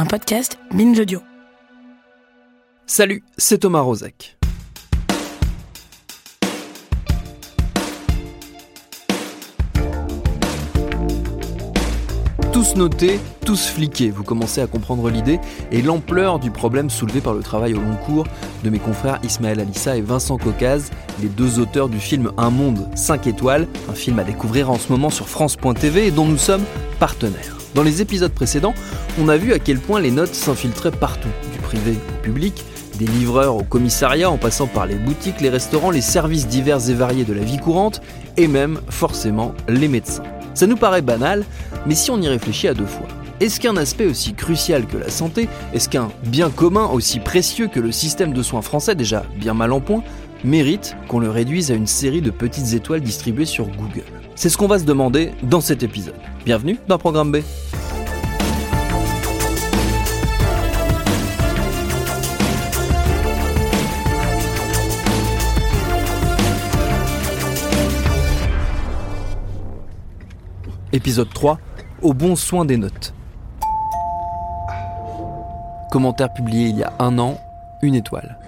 Un podcast Binge Audio. Salut, c'est Thomas Rozek. Tous notés, tous fliqués, vous commencez à comprendre l'idée et l'ampleur du problème soulevé par le travail au long cours de mes confrères Ismaël Alissa et Vincent Caucase, les deux auteurs du film Un monde 5 étoiles, un film à découvrir en ce moment sur France.tv et dont nous sommes partenaires. Dans les épisodes précédents, on a vu à quel point les notes s'infiltraient partout, du privé au public, des livreurs au commissariat en passant par les boutiques, les restaurants, les services divers et variés de la vie courante, et même forcément les médecins. Ça nous paraît banal, mais si on y réfléchit à deux fois, est-ce qu'un aspect aussi crucial que la santé, est-ce qu'un bien commun aussi précieux que le système de soins français déjà bien mal en point, mérite qu'on le réduise à une série de petites étoiles distribuées sur Google? C'est ce qu'on va se demander dans cet épisode. Bienvenue dans Programme B. Épisode 3 Au bon soin des notes. Commentaire publié il y a un an, une étoile.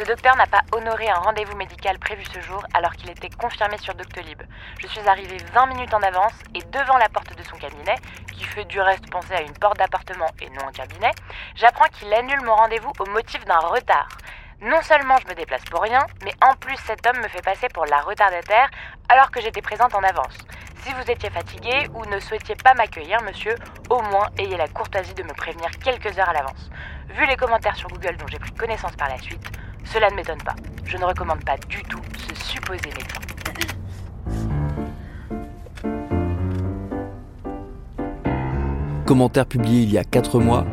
Ce docteur n'a pas honoré un rendez-vous médical prévu ce jour alors qu'il était confirmé sur Doctolib. Je suis arrivée 20 minutes en avance et devant la porte de son cabinet, qui fait du reste penser à une porte d'appartement et non un cabinet, j'apprends qu'il annule mon rendez-vous au motif d'un retard. Non seulement je me déplace pour rien, mais en plus cet homme me fait passer pour la retardataire alors que j'étais présente en avance. Si vous étiez fatigué ou ne souhaitiez pas m'accueillir, monsieur, au moins ayez la courtoisie de me prévenir quelques heures à l'avance. Vu les commentaires sur Google dont j'ai pris connaissance par la suite, cela ne m'étonne pas. Je ne recommande pas du tout ce supposé médecin. Commentaire publié il y a 4 mois,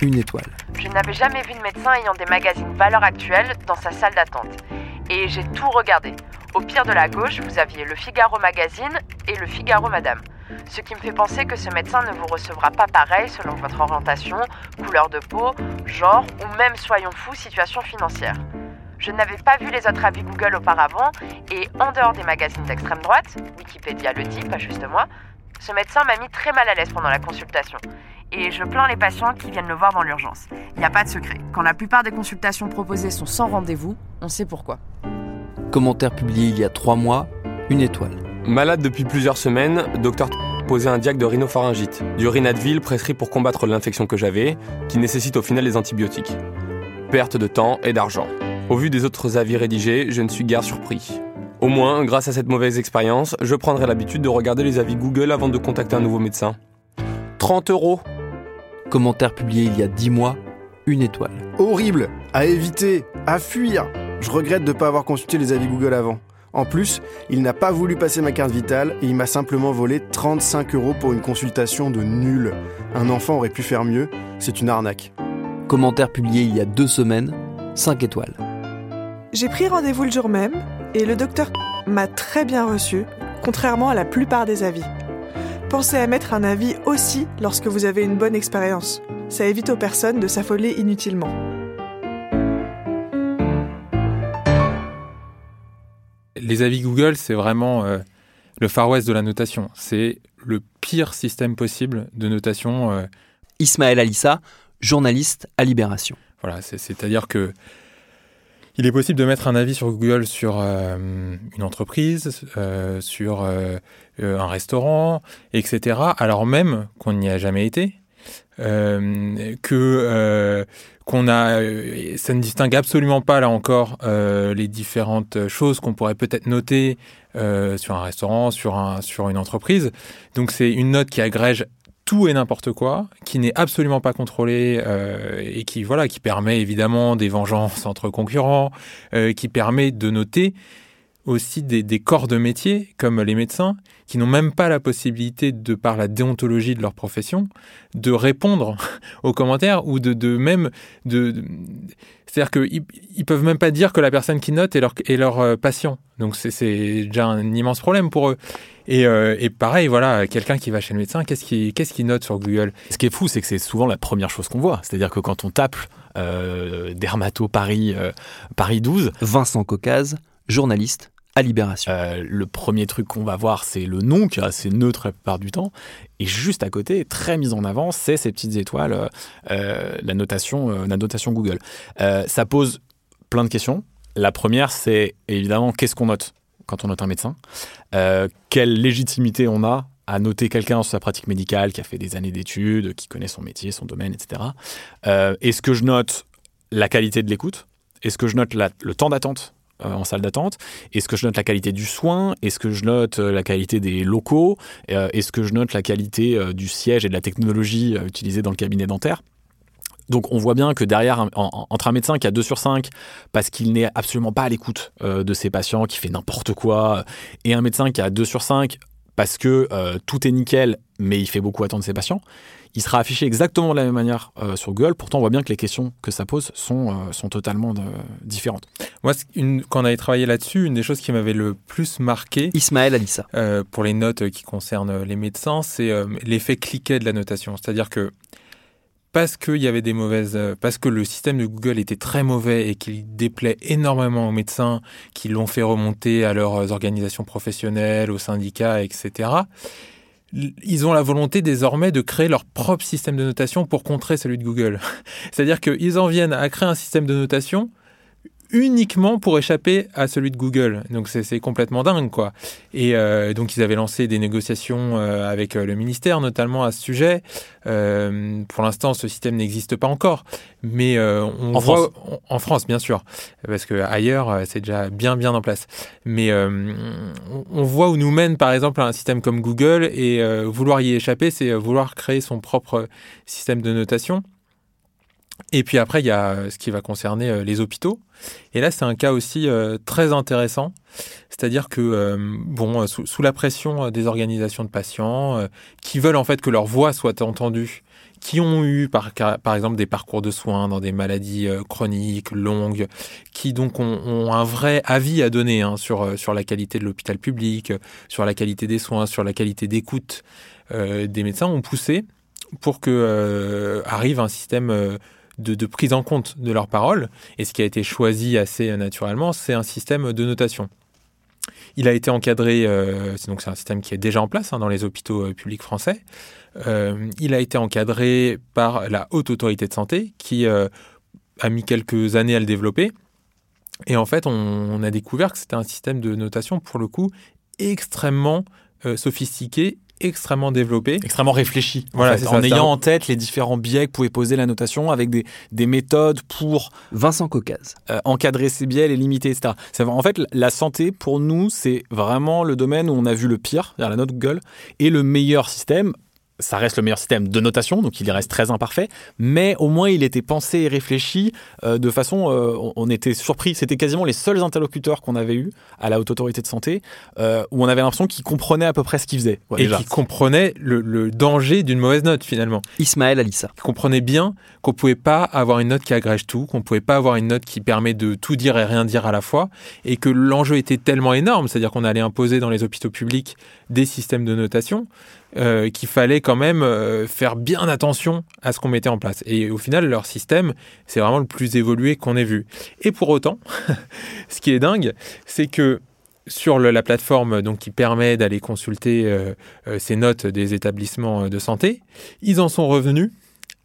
une étoile. Je n'avais jamais vu de médecin ayant des magazines valeurs actuelles dans sa salle d'attente. Et j'ai tout regardé. Au pire de la gauche, vous aviez le Figaro Magazine et le Figaro Madame. Ce qui me fait penser que ce médecin ne vous recevra pas pareil selon votre orientation, couleur de peau, genre ou même, soyons fous, situation financière. Je n'avais pas vu les autres avis Google auparavant et en dehors des magazines d'extrême droite, Wikipédia le dit, pas juste moi, ce médecin m'a mis très mal à l'aise pendant la consultation. Et je plains les patients qui viennent le voir dans l'urgence. Il n'y a pas de secret. Quand la plupart des consultations proposées sont sans rendez-vous, on sait pourquoi. Commentaire publié il y a 3 mois, une étoile. Malade depuis plusieurs semaines, docteur posait un diag de rhinopharyngite, du Rinadvil prescrit pour combattre l'infection que j'avais, qui nécessite au final les antibiotiques. Perte de temps et d'argent. Au vu des autres avis rédigés, je ne suis guère surpris. Au moins, grâce à cette mauvaise expérience, je prendrai l'habitude de regarder les avis Google avant de contacter un nouveau médecin. 30 euros Commentaire publié il y a 10 mois, une étoile. Horrible À éviter À fuir Je regrette de ne pas avoir consulté les avis Google avant. En plus, il n'a pas voulu passer ma carte vitale et il m'a simplement volé 35 euros pour une consultation de nul. Un enfant aurait pu faire mieux, c'est une arnaque. Commentaire publié il y a deux semaines, 5 étoiles. J'ai pris rendez-vous le jour même et le docteur m'a très bien reçu, contrairement à la plupart des avis. Pensez à mettre un avis aussi lorsque vous avez une bonne expérience. Ça évite aux personnes de s'affoler inutilement. Les avis Google, c'est vraiment euh, le Far West de la notation. C'est le pire système possible de notation. euh, Ismaël Alissa, journaliste à Libération. Voilà, c'est- c'est-à-dire que il est possible de mettre un avis sur Google sur euh, une entreprise, euh, sur euh, un restaurant, etc., alors même qu'on n'y a jamais été, euh, que euh, qu'on a, euh, ça ne distingue absolument pas là encore les différentes choses qu'on pourrait peut-être noter sur un restaurant, sur un sur une entreprise. Donc c'est une note qui agrège tout et n'importe quoi, qui n'est absolument pas contrôlé et qui voilà, qui permet évidemment des vengeances entre concurrents, qui permet de noter aussi des, des corps de métier, comme les médecins, qui n'ont même pas la possibilité, de par la déontologie de leur profession, de répondre aux commentaires ou de, de même de, de- c'est-à-dire qu'ils ils peuvent même pas dire que la personne qui note est leur, est leur euh, patient. Donc c'est- c'est déjà un immense problème pour eux. Et, euh, et pareil, voilà, quelqu'un qui va chez le médecin, qu'est-ce qu'il qu'est-ce qu'il note sur Google? Ce qui est fou, c'est que c'est souvent la première chose qu'on voit. C'est-à-dire que quand on tape euh, Dermato Paris, euh, Paris 12, Vincent Caucase, journaliste à Libération. euh, le premier truc qu'on va voir, c'est le nom qui est assez neutre la plupart du temps. Et juste à côté, très mis en avant, c'est ces petites étoiles, euh, euh, la, notation, la notation Google. Ça pose plein de questions. La première, c'est évidemment qu'est-ce qu'on note quand on note un médecin? Quelle légitimité on a à noter quelqu'un sur sa pratique médicale qui a fait des années d'études, qui connaît son métier, son domaine, etc. Est-ce que je note la qualité de l'écoute? Est-ce que je note le temps d'attente? En salle d'attente. Est-ce que je note la qualité du soin? Est-ce que je note euh, la qualité des locaux? Euh, Est-ce que je note la qualité euh, du siège et de la technologie euh, utilisée dans le cabinet dentaire? Donc on voit bien que derrière, entre un médecin qui a 2 sur 5 parce qu'il n'est absolument pas à l'écoute euh, de ses patients, qui fait n'importe quoi, et un médecin qui a 2 sur 5 parce que euh, tout est nickel, mais il fait beaucoup attendre ses patients, il sera affiché exactement de la même manière euh, sur Google. Pourtant, on voit bien que les questions que ça pose sont, euh, sont totalement différentes. Moi, une- quand on avait travaillé là-dessus, une des choses qui m'avait le plus marqué Ismaël Alissa. euh, pour les notes qui concernent les médecins, c'est euh, l'effet cliquet de la notation. C'est-à-dire que parce y avait des mauvaises, euh, parce que le système de Google était très mauvais et qu'il déplaît énormément aux médecins qui l'ont fait remonter à leurs organisations professionnelles, aux syndicats, etc. Ils ont la volonté désormais de créer leur propre système de notation pour contrer celui de Google. C'est-à-dire qu'ils en viennent à créer un système de notation uniquement pour échapper à celui de Google. Donc c'est complètement dingue, quoi. Et euh, donc ils avaient lancé des négociations euh, avec euh, le ministère, notamment à ce sujet. Euh, pour l'instant, ce système n'existe pas encore, mais on En voit France. on- en France, bien sûr, parce que ailleurs c'est déjà bien bien en place. Mais on- voit où nous mène, par exemple, un système comme Google et vouloir y échapper, c'est vouloir créer son propre système de notation. Et puis après, il y a euh, ce qui va concerner euh, les hôpitaux. Et là, c'est un cas aussi euh, très intéressant. C'est-à-dire que, bon, sous, la pression des organisations de patients qui veulent en fait que leur voix soit entendue, qui ont eu par, exemple des parcours de soins dans des maladies chroniques, longues, qui donc ont, un vrai avis à donner hein, sur, sur la qualité de l'hôpital public, sur la qualité des soins, sur la qualité d'écoute des médecins, ont poussé pour que arrive un système de, prise en compte de leurs paroles. Et ce qui a été choisi assez naturellement, c'est un système de notation. Il a été encadré, euh, donc c'est un système qui est déjà en place hein, dans les hôpitaux euh, publics français. Euh, il a été encadré par la haute autorité de santé qui a mis quelques années à le développer. Et en fait, on, a découvert que c'était un système de notation pour le coup extrêmement sophistiqué, extrêmement développé. Extrêmement réfléchi. en Voilà, fait, c'est ça, en ayant en tête les différents biais que pouvait poser la notation avec des, des méthodes pour Vincent Caucase. euh, encadrer ces biais, les limiter, etc. C'est- En fait, la santé, pour nous, c'est vraiment le domaine où on a vu le pire, c'est-à-dire la note Google, et le meilleur système. Ça reste le meilleur système de notation, donc il reste très imparfait, mais au moins il était pensé et réfléchi euh, de façon. euh, on- était surpris, c'était quasiment les seuls interlocuteurs qu'on avait eu à la haute autorité de santé euh, où on avait l'impression qu'ils comprenaient à peu près ce qu'ils faisaient. Ouais, et déjà. qui comprenait le, le danger d'une mauvaise note finalement. Ismaël Alissa. Qui comprenait bien qu'on pouvait pas avoir une note qui agrège tout, qu'on pouvait pas avoir une note qui permet de tout dire et rien dire à la fois, et que l'enjeu était tellement énorme, c'est-à-dire qu'on allait imposer dans les hôpitaux publics des systèmes de notation, euh, qu'il fallait quand même euh, faire bien attention à ce qu'on mettait en place. Et au final, leur système, c'est vraiment le plus évolué qu'on ait vu. Et pour autant, ce qui est dingue, c'est que sur la plateforme donc, qui permet d'aller consulter euh, ces notes des établissements de santé, ils en sont revenus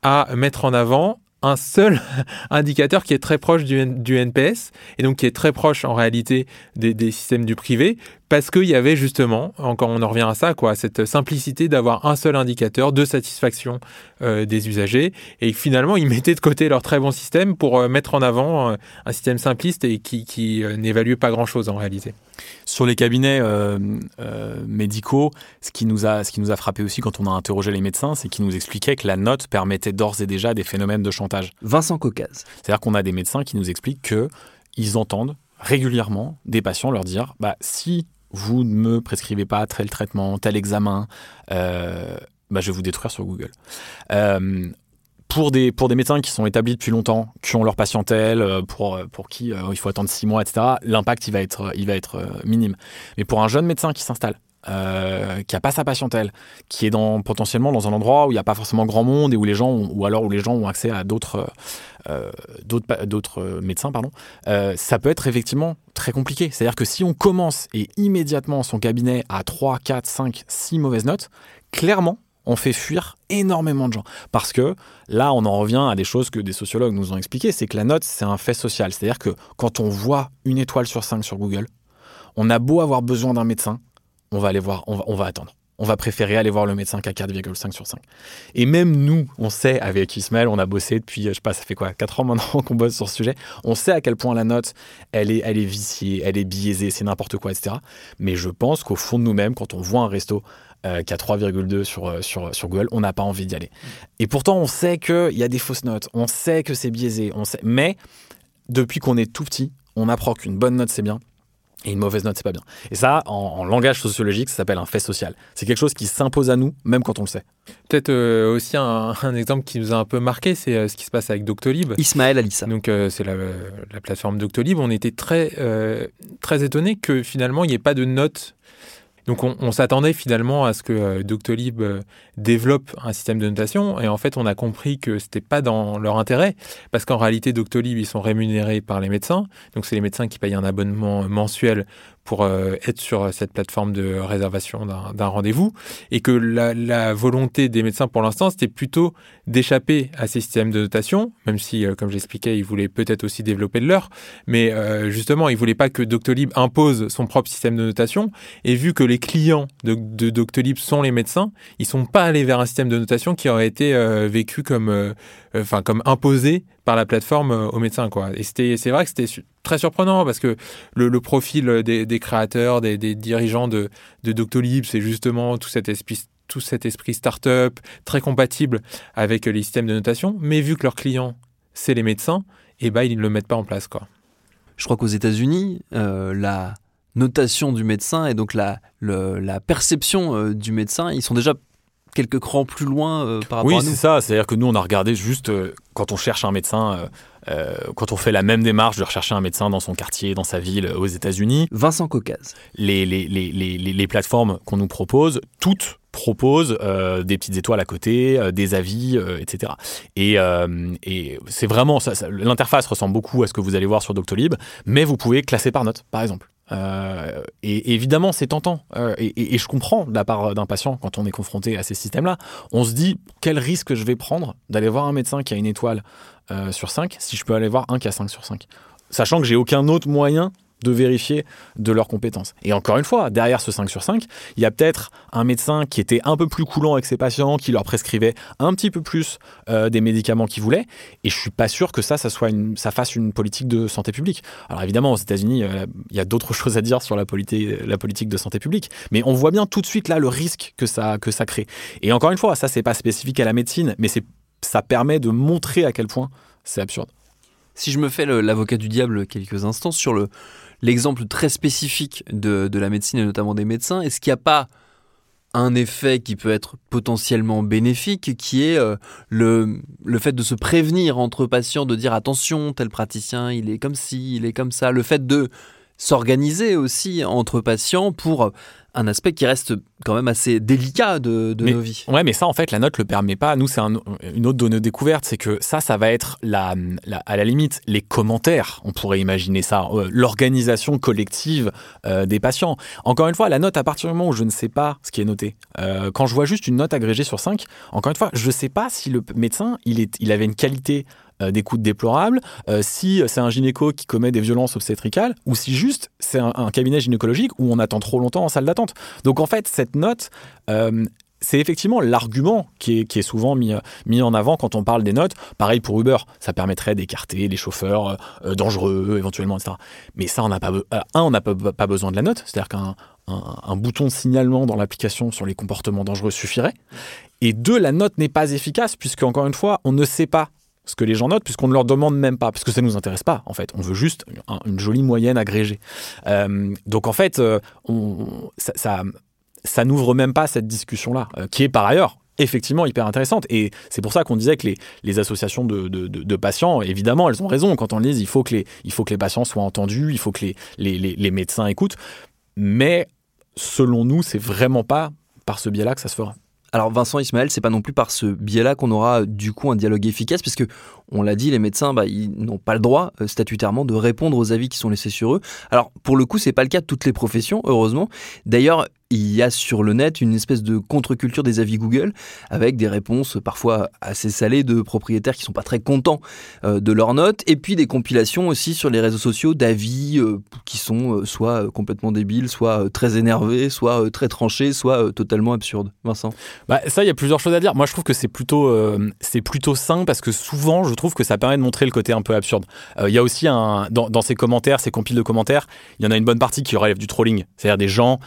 à mettre en avant un seul indicateur qui est très proche du, du NPS et donc qui est très proche en réalité des systèmes du privé parce qu'il y avait justement, encore on en revient à ça, quoi, cette simplicité d'avoir un seul indicateur de satisfaction euh, des usagers et finalement ils mettaient de côté leur très bon système pour euh, mettre en avant euh, un système simpliste et qui, qui euh, n'évalue pas grand-chose en réalité. Sur les cabinets euh, euh, médicaux, ce qui, nous a, ce qui nous a frappé aussi quand on a interrogé les médecins, c'est qu'ils nous expliquaient que la note permettait d'ores et déjà des phénomènes de chantage. Vincent Caucase. C'est-à-dire qu'on a des médecins qui nous expliquent que ils entendent régulièrement des patients leur dire bah, si vous ne me prescrivez pas tel traitement, tel examen, euh, bah, je vais vous détruire sur Google. Euh, pour des, pour des médecins qui sont établis depuis longtemps, qui ont leur patientèle, euh, pour, pour qui il faut attendre six mois, etc., l'impact il va être, il va être minime. Mais pour un jeune médecin qui s'installe, euh, qui a pas sa patientèle, qui est dans, potentiellement dans un endroit où il n'y a pas forcément grand monde et où les gens ont, ou alors où les gens ont accès à d'autres euh, d'autres d'autres médecins, pardon, euh, ça peut être effectivement très compliqué. C'est-à-dire que si on commence et immédiatement son cabinet à 3, 4, 5, 6 mauvaises notes, clairement, on fait fuir énormément de gens. Parce que là, on en revient à des choses que des sociologues nous ont expliquées, c'est que la note, c'est un fait social. C'est-à-dire que quand on voit une étoile sur 5 sur Google, on a beau avoir besoin d'un médecin, on va aller voir, on va, attendre. On va préférer aller voir le médecin qu'à 4,5 sur 5. Et même nous, on sait, avec Ismaël, on a bossé depuis, je sais pas, ça fait quoi, 4 ans maintenant qu'on bosse sur ce sujet, on sait à quel point la note, elle est, elle est viciée, elle est biaisée, c'est n'importe quoi, etc. Mais je pense qu'au fond de nous-mêmes, quand on voit un resto euh, qui a 3,2 sur, euh, sur, sur Google, on n'a pas envie d'y aller. Et pourtant, on sait qu'il y a des fausses notes, on sait que c'est biaisé, on sait, mais depuis qu'on est tout petit, on apprend qu'une bonne note, c'est bien, et une mauvaise note, c'est pas bien. Et ça, en, langage sociologique, ça s'appelle un fait social. C'est quelque chose qui s'impose à nous, même quand on le sait. Peut-être euh, aussi un, exemple qui nous a un peu marqué, c'est euh, ce qui se passe avec Doctolib. Ismaël Alissa. Donc euh, c'est la, la, plateforme Doctolib. On était très, très étonnés que finalement, il n'y ait pas de notes donc on, s'attendait finalement à ce que euh, Doctolib euh, développe un système de notation. Et en fait on a compris que c'était pas dans leur intérêt. Parce qu'en réalité Doctolib ils sont rémunérés par les médecins. Donc c'est les médecins qui payent un abonnement mensuel pour euh, être sur cette plateforme de réservation d'un rendez-vous et que la, volonté des médecins pour l'instant c'était plutôt d'échapper à ces systèmes de notation même si comme j'expliquais ils voulaient peut-être aussi développer le leur. Mais justement ils voulaient pas que Doctolib impose son propre système de notation. Et vu que les clients de, Doctolib sont les médecins, ils sont pas allés vers un système de notation qui aurait été euh, vécu comme, euh, enfin comme imposé par la plateforme euh, aux médecins quoi. Et c'est vrai que c'était très surprenant parce que le, profil des, créateurs, des, dirigeants de, Doctolib, c'est justement tout cet esprit tout cet esprit start-up très compatible avec les systèmes de notation, mais vu que leurs clients c'est les médecins, et eh ben ils ne le mettent pas en place quoi. Je crois qu'aux États-Unis, la notation du médecin et donc la, la perception euh, du médecin, ils sont déjà quelques crans plus loin euh, par rapport à nous. Oui, c'est ça. C'est-à-dire que nous, on a regardé juste euh, quand on cherche un médecin, quand on fait la même démarche de rechercher un médecin dans son quartier, dans sa ville, aux États-Unis. Vincent Caucase. Les, les, les, les plateformes qu'on nous propose, toutes proposent des petites étoiles à côté, des avis, etc. Et, et c'est vraiment ça l'interface ressemble beaucoup à ce que vous allez voir sur Doctolib, mais vous pouvez classer par note, par exemple. Euh, et, évidemment, c'est tentant. Euh, et, je comprends de la part d'un patient quand on est confronté à ces systèmes-là. On se dit quel risque je vais prendre d'aller voir un médecin qui a une étoile euh, sur 5 si je peux aller voir un qui a 5 sur 5. Sachant que j'ai aucun autre moyen de vérifier de leurs compétences. Et encore une fois, derrière ce 5 sur 5, il y a peut-être un médecin qui était un peu plus coulant avec ses patients, qui leur prescrivait un petit peu plus euh, des médicaments qu'ils voulaient. Et je suis pas sûr que ça, ça, soit une, ça fasse une politique de santé publique. Alors évidemment, aux États-Unis, euh, il y a d'autres choses à dire sur la politique, la politique de santé publique. Mais on voit bien tout de suite là le risque que ça, que ça crée. Et encore une fois, ça, c'est pas spécifique à la médecine, mais ça permet de montrer à quel point c'est absurde. Si je me fais l'avocat du diable quelques instants sur le, l'exemple très spécifique de, la médecine et notamment des médecins, est-ce qu'il n'y a pas un effet qui peut être potentiellement bénéfique, qui est euh, le, le fait de se prévenir entre patients, de dire attention, tel praticien, il est comme ci, il est comme ça, le fait de s'organiser aussi entre patients pour un aspect qui reste quand même assez délicat de, nos vies. Ouais, mais ça, en fait, la note le permet pas. Nous, c'est une autre de nos découvertes, c'est que ça, ça va être la, à la limite les commentaires. On pourrait imaginer ça, euh, l'organisation collective euh, des patients. Encore une fois, la note, à partir du moment où je ne sais pas ce qui est noté, euh, quand je vois juste une note agrégée sur 5, encore une fois, je ne sais pas si le médecin, il, est, il avait une qualité euh, d'écoute déplorable, euh, si c'est un gynéco qui commet des violences obstétricales, ou si juste c'est un, cabinet gynécologique où on attend trop longtemps en salle d'attente. Donc en fait, cette note, euh, c'est effectivement l'argument qui est, souvent mis, mis en avant quand on parle des notes. Pareil pour Uber, ça permettrait d'écarter les chauffeurs dangereux éventuellement, etc. Mais ça, on n'a pas, un, on n'a pas, besoin de la note, c'est-à-dire qu'un un, bouton de signalement dans l'application sur les comportements dangereux suffirait. Et deux, la note n'est pas efficace puisque encore une fois, on ne sait pas ce que les gens notent, puisqu'on ne leur demande même pas, parce que ça nous intéresse pas, en fait. On veut juste une jolie moyenne agrégée. Euh, donc, en fait, euh, ça, n'ouvre même pas cette discussion-là, euh, qui est par ailleurs effectivement hyper intéressante. Et c'est pour ça qu'on disait que les, associations de, patients, évidemment, elles ont raison. Quand on les il faut que les, il faut que les patients soient entendus, il faut que les, les, les médecins écoutent. Mais selon nous, c'est vraiment pas par ce biais-là que ça se fera. Alors Vincent Ismaël, c'est pas non plus par ce biais-là qu'on aura du coup un dialogue efficace, puisque on l'a dit, les médecins, bah, ils n'ont pas le droit euh, statutairement de répondre aux avis qui sont laissés sur eux. Alors pour le coup, c'est pas le cas de toutes les professions, heureusement. D'ailleurs, il y a sur le net une espèce de contre-culture des avis Google avec des réponses parfois assez salées de propriétaires qui sont pas très contents euh, de leurs notes et puis des compilations aussi sur les réseaux sociaux d'avis euh, qui sont euh, soit complètement débiles, soit très énervés, soit très tranchés, soit totalement absurdes. Vincent bah, Ça, il y a plusieurs choses à dire. Moi, je trouve que c'est plutôt, c'est plutôt sain parce que souvent, je trouve que ça permet de montrer le côté un peu absurde. Il y a aussi un, dans, ces commentaires, ces compiles de commentaires, il y en a une bonne partie qui relève du trolling, c'est-à-dire des gens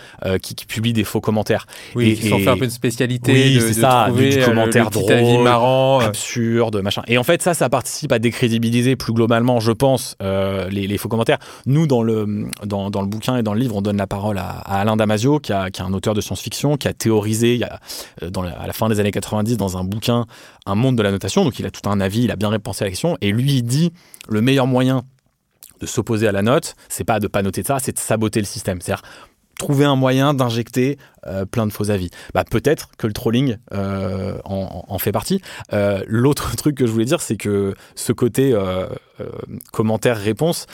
qui, qui publie des faux commentaires. Oui, et, qui sont fait un peu une spécialité. Oui, de, c'est ça, trouver du, commentaire drôle, marrant, euh. absurde, machin. Et en fait, ça, ça participe à décrédibiliser plus globalement, je pense, euh, les, les, faux commentaires. Nous, dans le, dans, dans, le bouquin et dans le livre, on donne la parole à, Alain Damasio, qui, a, qui est un auteur de science-fiction, qui a théorisé il y a, euh, dans à la fin des années 90 dans un bouquin un monde de la notation. Donc, il a tout un avis, il a bien repensé à la question. Et lui, il dit le meilleur moyen de s'opposer à la note, c'est pas de pas noter ça, c'est de saboter le système. C'est-à-dire trouver un moyen d'injecter euh, plein de faux avis. Bah, peut-être que le trolling euh, en, fait partie. Euh, l'autre truc que je voulais dire, c'est que ce côté commentaire-réponse,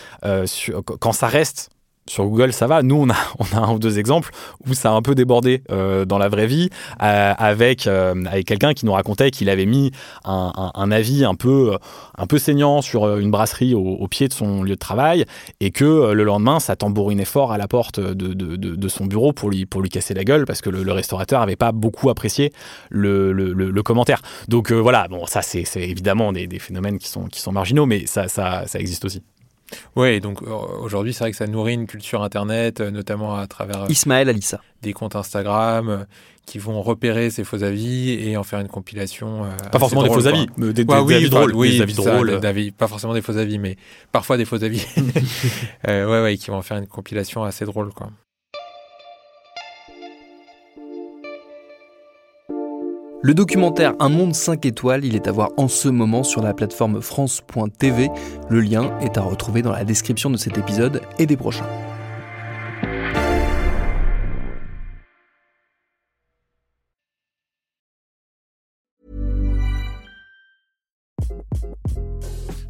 quand ça reste sur Google, ça va. Nous, on a, on a un ou deux exemples où ça a un peu débordé euh, dans la vraie vie, euh, avec, euh, avec quelqu'un qui nous racontait qu'il avait mis un, avis un peu, un peu saignant sur une brasserie au, pied de son lieu de travail, et que le lendemain, ça tambourinait fort à la porte de, de, de, son bureau pour lui, pour lui casser la gueule, parce que le, restaurateur n'avait pas beaucoup apprécié le, le, le commentaire. Donc voilà, bon, ça, c'est évidemment des, des, phénomènes qui sont, qui sont marginaux, mais ça, ça, ça existe aussi. Oui, donc euh, aujourd'hui, c'est vrai que ça nourrit une culture Internet, euh, notamment à travers euh, Ismaël Alissa. des comptes Instagram qui vont repérer ces faux avis et en faire une compilation. pas forcément des faux avis, mais des, avis drôles. Oui, des avis drôles. pas forcément des faux avis, mais parfois des faux avis. ouais, ouais, qui vont en faire une compilation assez drôle, quoi. Le documentaire Un monde 5 étoiles, il est à voir en ce moment sur la plateforme France.tv. Le lien est à retrouver dans la description de cet épisode et des prochains.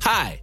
Hi,